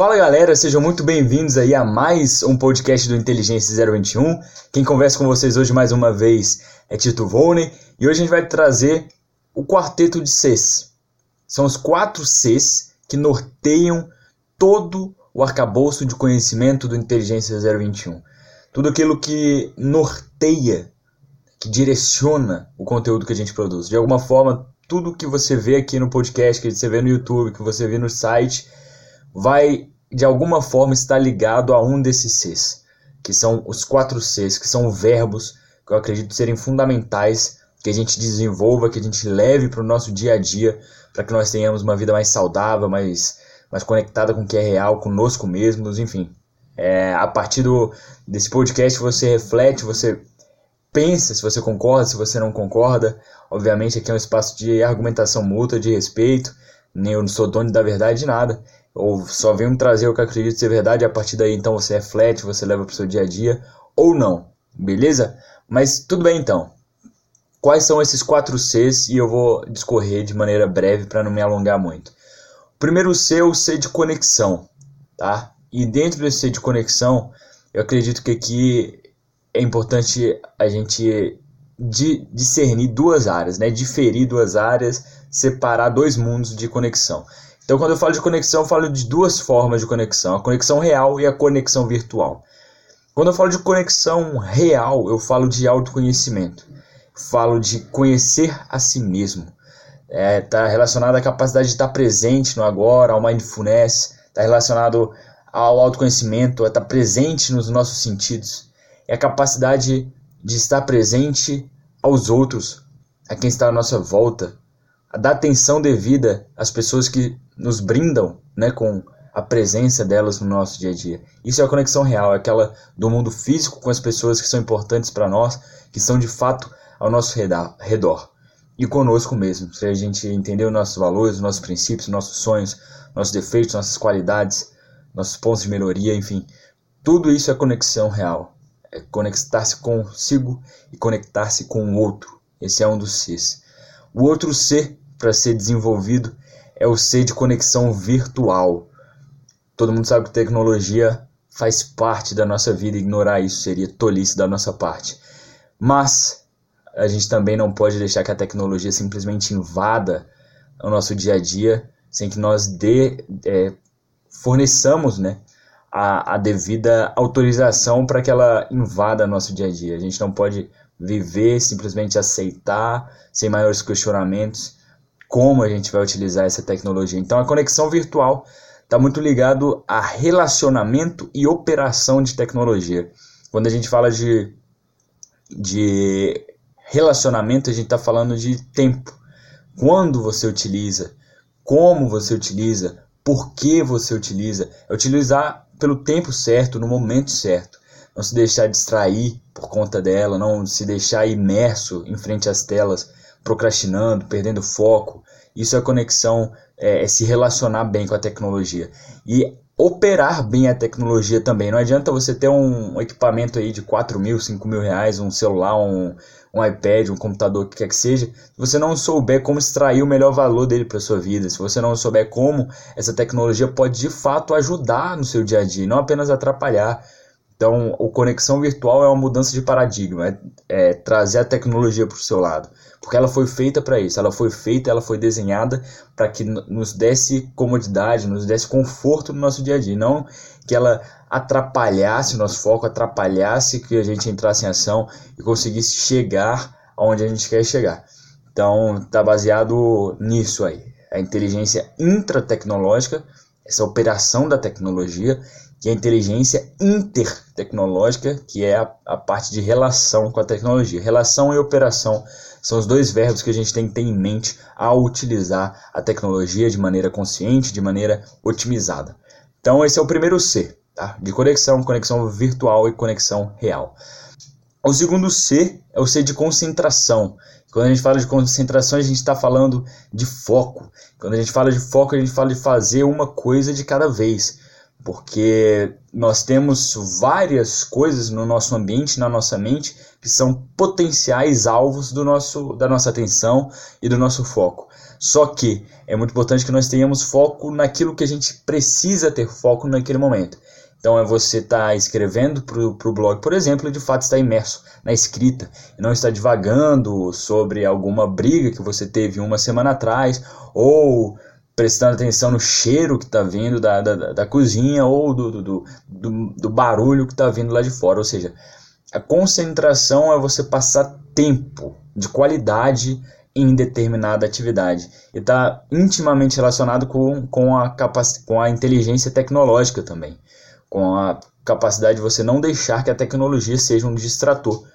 Fala galera, sejam muito bem-vindos aí a mais um podcast do Inteligência 021. Quem conversa com vocês hoje mais uma vez é Tito Volney e hoje a gente vai trazer o quarteto de Cs. São os quatro Cs que norteiam todo o arcabouço de conhecimento do Inteligência 021. Tudo aquilo que norteia, que direciona o conteúdo que a gente produz. De alguma forma, tudo que você vê aqui no podcast, que você vê no YouTube, que você vê no site, vai de alguma forma estar ligado a um desses Cs, que são os quatro Cs, que são verbos que eu acredito serem fundamentais que a gente desenvolva, que a gente leve para o nosso dia a dia, para que nós tenhamos uma vida mais saudável, mais, mais conectada com o que é real, conosco mesmos, enfim. É, a partir do, desse podcast você reflete, você pensa se você concorda, se você não concorda. Obviamente aqui é um espaço de argumentação mútua, de respeito, nem eu não sou dono da verdade de nada ou só venho trazer o que acredito ser verdade, e a partir daí então você reflete, você leva para o seu dia a dia, ou não, beleza? Mas tudo bem então. Quais são esses quatro Cs e eu vou discorrer de maneira breve para não me alongar muito. O primeiro C é o C de conexão, tá? E dentro desse C de conexão, eu acredito que aqui é importante a gente discernir duas áreas, né? Diferir duas áreas, separar dois mundos de conexão. Então, quando eu falo de conexão, eu falo de duas formas de conexão: a conexão real e a conexão virtual. Quando eu falo de conexão real, eu falo de autoconhecimento, falo de conhecer a si mesmo. Está é, tá relacionado à capacidade de estar presente no agora, ao mindfulness, está relacionado ao autoconhecimento, a estar presente nos nossos sentidos. É a capacidade de estar presente aos outros, a quem está à nossa volta, dar atenção devida às pessoas que nos brindam né, com a presença delas no nosso dia a dia. Isso é a conexão real, é aquela do mundo físico com as pessoas que são importantes para nós, que são de fato ao nosso redor. E conosco mesmo, se a gente entender os nossos valores, os nossos princípios, nossos sonhos, nossos defeitos, nossas qualidades, nossos pontos de melhoria, enfim. Tudo isso é conexão real. É conectar-se consigo e conectar-se com o outro. Esse é um dos Cs. O outro C para ser desenvolvido é o C de conexão virtual. Todo mundo sabe que tecnologia faz parte da nossa vida, ignorar isso seria tolice da nossa parte. Mas a gente também não pode deixar que a tecnologia simplesmente invada o nosso dia a dia sem que nós dê, é, forneçamos né, a, a devida autorização para que ela invada nosso dia a dia. A gente não pode viver, simplesmente aceitar, sem maiores questionamentos como a gente vai utilizar essa tecnologia. Então a conexão virtual está muito ligado a relacionamento e operação de tecnologia. Quando a gente fala de, de relacionamento, a gente está falando de tempo. Quando você utiliza, como você utiliza, por que você utiliza. É utilizar pelo tempo certo, no momento certo. Não se deixar distrair por conta dela, não se deixar imerso em frente às telas procrastinando, perdendo foco. Isso é conexão, é, é se relacionar bem com a tecnologia. E operar bem a tecnologia também. Não adianta você ter um equipamento aí de 4 mil, 5 mil reais, um celular, um, um iPad, um computador, o que quer que seja, se você não souber como extrair o melhor valor dele para sua vida, se você não souber como essa tecnologia pode de fato ajudar no seu dia a dia, não apenas atrapalhar. Então, o conexão virtual é uma mudança de paradigma, é, é trazer a tecnologia para o seu lado, porque ela foi feita para isso, ela foi feita, ela foi desenhada para que nos desse comodidade, nos desse conforto no nosso dia a dia, não que ela atrapalhasse o nosso foco, atrapalhasse que a gente entrasse em ação e conseguisse chegar aonde a gente quer chegar. Então, está baseado nisso aí, a inteligência intratecnológica, essa operação da tecnologia que é a inteligência intertecnológica, que é a, a, parte de relação com a tecnologia. Relação e operação são os dois verbos que a gente tem que ter em mente ao utilizar a tecnologia de maneira consciente, de maneira otimizada. Então, esse é o primeiro C, tá? de conexão, conexão virtual e conexão real. O segundo C é o C de concentração. Quando a gente fala de concentração, a gente está falando de foco. Quando a gente fala de foco, a gente fala de fazer uma coisa de cada vez porque nós temos várias coisas no nosso ambiente, na nossa mente, que são potenciais alvos do nosso, da nossa atenção e do nosso foco. Só que é muito importante que nós tenhamos foco naquilo que a gente precisa ter foco naquele momento. Então é você estar tá escrevendo para o blog, por exemplo, e de fato estar imerso na escrita e não estar divagando sobre alguma briga que você teve uma semana atrás ou prestando atenção no cheiro que está vindo da, da, da, cozinha ou do, do, do, do barulho que está vindo lá de fora. Ou seja, a concentração é você passar tempo de qualidade em determinada atividade. E está intimamente relacionado com, com, a capac... com a inteligência tecnológica também. Com a capacidade de você não deixar que a tecnologia seja um distrator.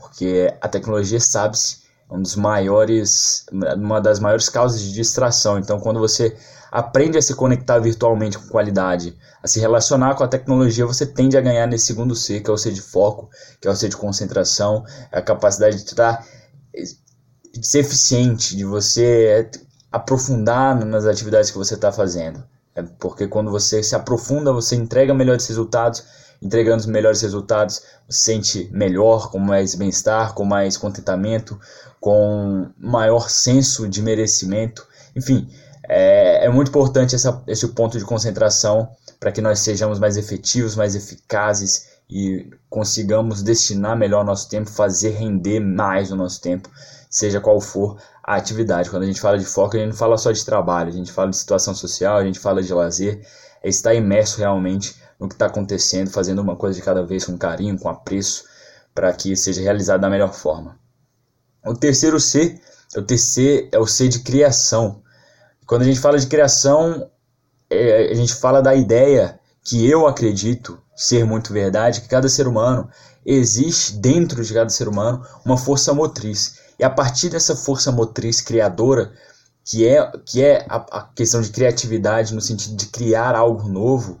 Porque a tecnologia sabe-se um dos maiores, uma das maiores causas de distração. Então, quando você aprende a se conectar virtualmente com qualidade, a se relacionar com a tecnologia, você tende a ganhar nesse segundo C, que é o C de foco, que é o C de concentração, é a capacidade de estar de ser eficiente, de você aprofundar nas atividades que você está fazendo. É porque quando você se aprofunda, você entrega melhores resultados entregando os melhores resultados, se sente melhor, com mais bem-estar, com mais contentamento, com maior senso de merecimento. Enfim, é, é muito importante essa, esse ponto de concentração para que nós sejamos mais efetivos, mais eficazes e consigamos destinar melhor nosso tempo, fazer render mais o nosso tempo, seja qual for a atividade. Quando a gente fala de foco, a gente não fala só de trabalho, a gente fala de situação social, a gente fala de lazer, é estar imerso realmente no que está acontecendo, fazendo uma coisa de cada vez com carinho, com apreço, para que seja realizado da melhor forma. O terceiro C, o TC é o C de criação. Quando a gente fala de criação, é, a gente fala da ideia que eu acredito ser muito verdade, que cada ser humano existe dentro de cada ser humano uma força motriz. E a partir dessa força motriz criadora, que é, que é a, a questão de criatividade no sentido de criar algo novo,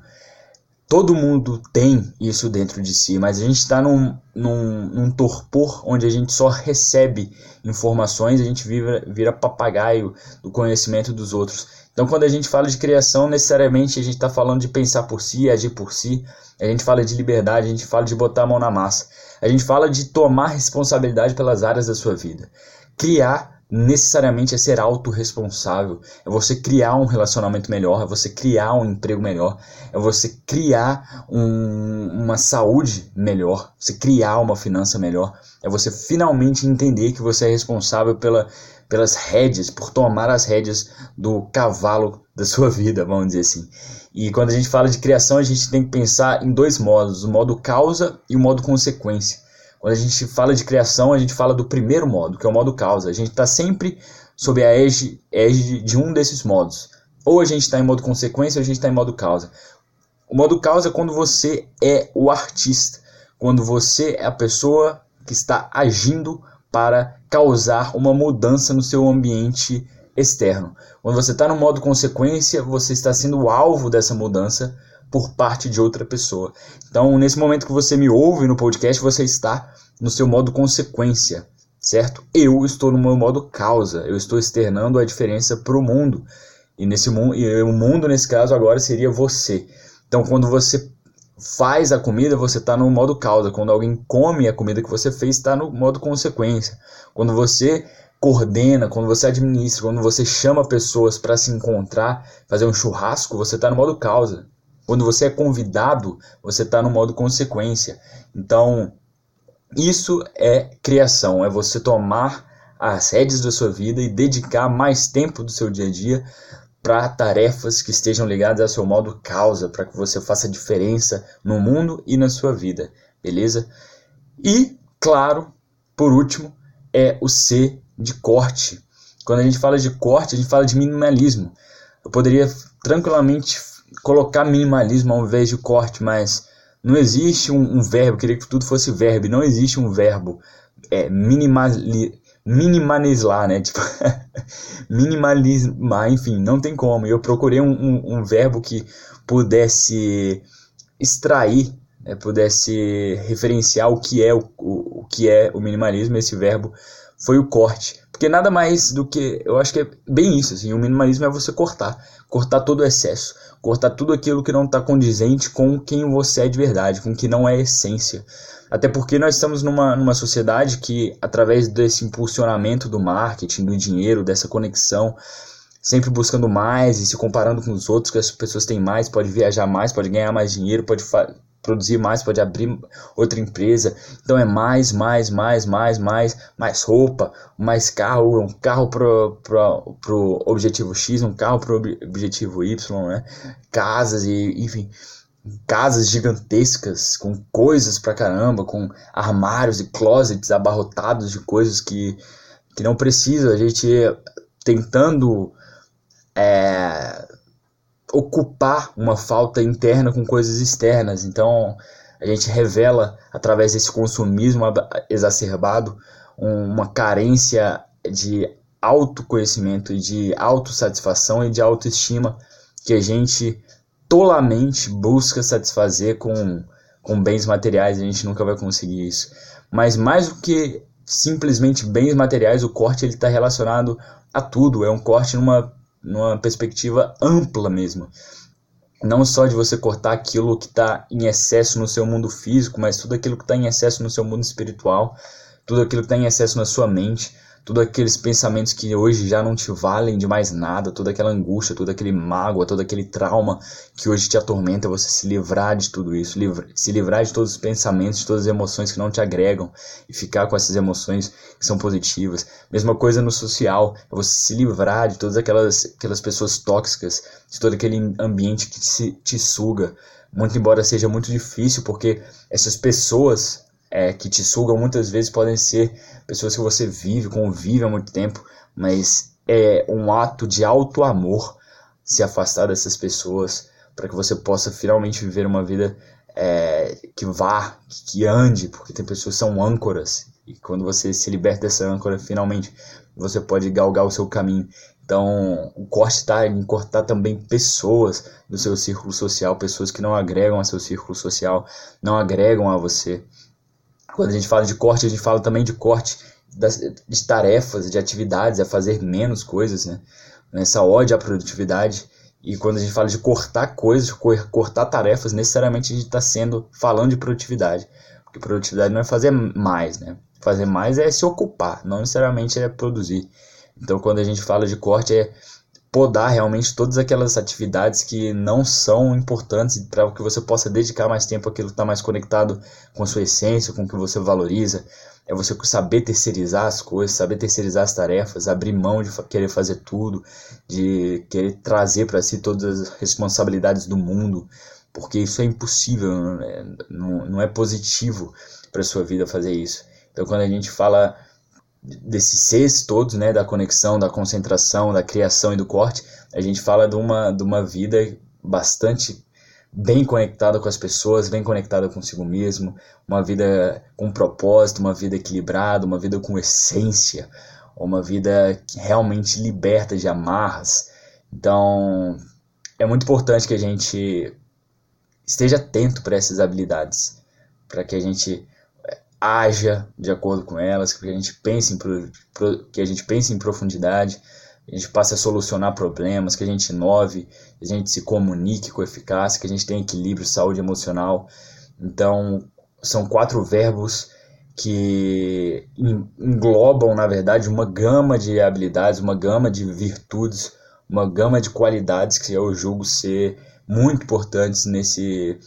todo mundo tem isso dentro de si, mas a gente está num, num, num, torpor onde a gente só recebe informações, a gente vira, vira papagaio do conhecimento dos outros. Então, quando a gente fala de criação, necessariamente a gente está falando de pensar por si, agir por si, a gente fala de liberdade, a gente fala de botar a mão na massa, a gente fala de tomar responsabilidade pelas áreas da sua vida. Criar necessariamente é ser autorresponsável, é você criar um relacionamento melhor, é você criar um emprego melhor, é você criar um, uma saúde melhor, você criar uma finança melhor, é você finalmente entender que você é responsável pela, pelas rédeas, por tomar as rédeas do cavalo da sua vida, vamos dizer assim. E quando a gente fala de criação, a gente tem que pensar em dois modos, o modo causa e o modo consequência. Quando a gente fala de criação, a gente fala do primeiro modo, que é o modo causa. A gente está sempre sob a égide, de um desses modos. Ou a gente está em modo consequência ou a gente está em modo causa. O modo causa é quando você é o artista, quando você é a pessoa que está agindo para causar uma mudança no seu ambiente externo. Quando você está no modo consequência, você está sendo o alvo dessa mudança por parte de outra pessoa. Então, nesse momento que você me ouve no podcast, você está no seu modo consequência, certo? Eu estou no meu modo causa, eu estou externando a diferença para o mundo. E nesse mundo, e o mundo nesse caso agora seria você. Então, quando você faz a comida, você está no modo causa. Quando alguém come a comida que você fez, está no modo consequência. Quando você coordena, quando você administra, quando você chama pessoas para se encontrar, fazer um churrasco, você está no modo causa. Quando você é convidado, você está no modo consequência. Então, isso é criação, é você tomar as rédeas da sua vida e dedicar mais tempo do seu dia a dia para tarefas que estejam ligadas ao seu modo causa, para que você faça diferença no mundo e na sua vida, beleza? E, claro, por último, é o C de corte. Quando a gente fala de corte, a gente fala de minimalismo. Eu poderia tranquilamente colocar minimalismo ao invés de corte, mas não existe um, um verbo, queria que tudo fosse verbo, não existe um verbo é, minimali, minimalizar, né? Tipo, minimalizar, enfim, não tem como. Eu procurei um, um, um verbo que pudesse extrair, né, pudesse referenciar o que é o, o, o que é o minimalismo. Esse verbo foi o corte Porque nada mais do que. Eu acho que é bem isso. Assim, o minimalismo é você cortar. Cortar todo o excesso. Cortar tudo aquilo que não está condizente com quem você é de verdade, com o que não é essência. Até porque nós estamos numa, numa sociedade que, através desse impulsionamento do marketing, do dinheiro, dessa conexão, sempre buscando mais e se comparando com os outros, que as pessoas têm mais, pode viajar mais, pode ganhar mais dinheiro, pode produzir mais, pode abrir outra empresa. Então é mais, mais, mais, mais, mais, mais roupa, mais carro, um carro pro, pro, pro objetivo X, um carro pro objetivo Y, né? Casas e, enfim, casas gigantescas com coisas pra caramba, com armários e closets abarrotados de coisas que, que não precisa. A gente tentando é, ocupar uma falta interna com coisas externas. Então a gente revela através desse consumismo exacerbado uma carência de autoconhecimento, de autossatisfação e de autoestima que a gente tolamente busca satisfazer com, com bens materiais, a gente nunca vai conseguir isso. Mas mais do que simplesmente bens materiais, o corte ele está relacionado a tudo. É um corte numa, numa perspectiva ampla mesmo. Não só de você cortar aquilo que está em excesso no seu mundo físico, mas tudo aquilo que está em excesso no seu mundo espiritual, tudo aquilo que está em excesso na sua mente todos aqueles pensamentos que hoje já não te valem de mais nada, toda aquela angústia, todo aquele mágoa, todo aquele trauma que hoje te atormenta, você se livrar de tudo isso, se livrar de todos os pensamentos, de todas as emoções que não te agregam e ficar com essas emoções que são positivas. Mesma coisa no social, é você se livrar de todas aquelas, aquelas pessoas tóxicas, de todo aquele ambiente que te, te suga. Muito embora seja muito difícil, porque essas pessoas é, que te sugam muitas vezes podem ser pessoas que você vive, convive há muito tempo, mas é um ato de alto amor se afastar dessas pessoas para que você possa finalmente viver uma vida é, que vá, que ande, porque tem pessoas que são âncoras e quando você se liberta dessa âncora, finalmente você pode galgar o seu caminho. Então, o corte está em cortar também pessoas do seu círculo social, pessoas que não agregam ao seu círculo social, não agregam a você. Quando a gente fala de corte, a gente fala também de corte das, de tarefas, de atividades, a fazer menos coisas, né? Essa ódio à produtividade. E quando a gente fala de cortar coisas, cortar tarefas, necessariamente a gente está sendo falando de produtividade. Porque produtividade não é fazer mais, né? Fazer mais é se ocupar, não necessariamente é produzir. Então, quando a gente fala de corte, é podar realmente todas aquelas atividades que não são importantes para que você possa dedicar mais tempo àquilo que está mais conectado com a sua essência, com o que você valoriza. É você saber terceirizar as coisas, saber terceirizar as tarefas, abrir mão de querer fazer tudo, de querer trazer para si todas as responsabilidades do mundo, porque isso é impossível, não é, não, é positivo para sua vida fazer isso. Então, quando a gente fala desses seis todos, né, da conexão, da concentração, da criação e do corte, a gente fala de uma, de uma vida bastante bem conectada com as pessoas, bem conectada consigo mesmo, uma vida com propósito, uma vida equilibrada, uma vida com essência, uma vida que realmente liberta de amarras. Então, é muito importante que a gente esteja atento para essas habilidades, para que a gente haja de acordo com elas, que a gente pense em, que a gente pense em profundidade, que a gente passe a solucionar problemas, que a gente inove, que a gente se comunique com eficácia, que a gente tenha equilíbrio, saúde emocional. Então, são quatro verbos que englobam, na verdade, uma gama de habilidades, uma gama de virtudes, uma gama de qualidades que eu julgo ser muito importantes nesse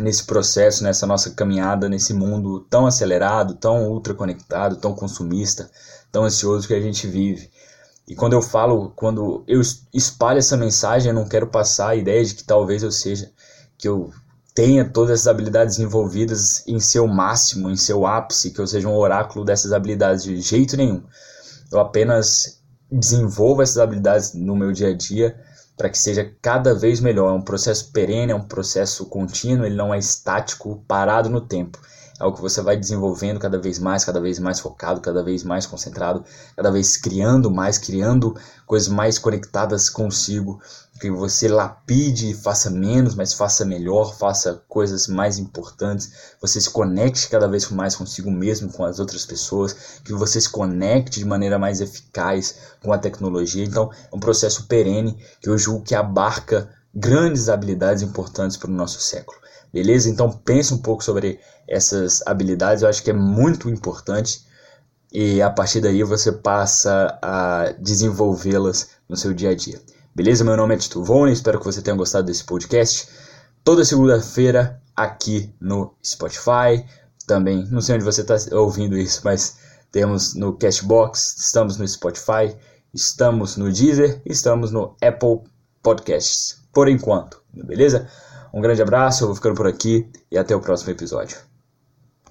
nesse processo, nessa nossa caminhada nesse mundo tão acelerado, tão ultra conectado, tão consumista, tão ansioso que a gente vive. E quando eu falo, quando eu espalho essa mensagem, eu não quero passar a ideia de que talvez eu seja, que eu tenha todas essas habilidades envolvidas em seu máximo, em seu ápice, que eu seja um oráculo dessas habilidades de jeito nenhum. Eu apenas desenvolvo essas habilidades no meu dia a dia para que seja cada vez melhor. É um processo perene, é um processo contínuo, ele não é estático, parado no tempo. Algo que você vai desenvolvendo cada vez mais, cada vez mais focado, cada vez mais concentrado, cada vez criando mais, criando coisas mais conectadas consigo, que você lapide, faça menos, mas faça melhor, faça coisas mais importantes, você se conecte cada vez mais consigo mesmo, com as outras pessoas, que você se conecte de maneira mais eficaz com a tecnologia. Então, é um processo perene que eu julgo que abarca grandes habilidades importantes para o nosso século. Beleza? Então pense um pouco sobre essas habilidades, eu acho que é muito importante e a partir daí você passa a desenvolvê-las no seu dia a dia. Beleza? Meu nome é Tito Vone, espero que você tenha gostado desse podcast. Toda segunda-feira aqui no Spotify, também, não sei onde você está ouvindo isso, mas temos no Cashbox, estamos no Spotify, estamos no Deezer, estamos no Apple Podcasts, por enquanto, beleza? Um grande abraço, eu vou ficando por aqui e até o próximo episódio.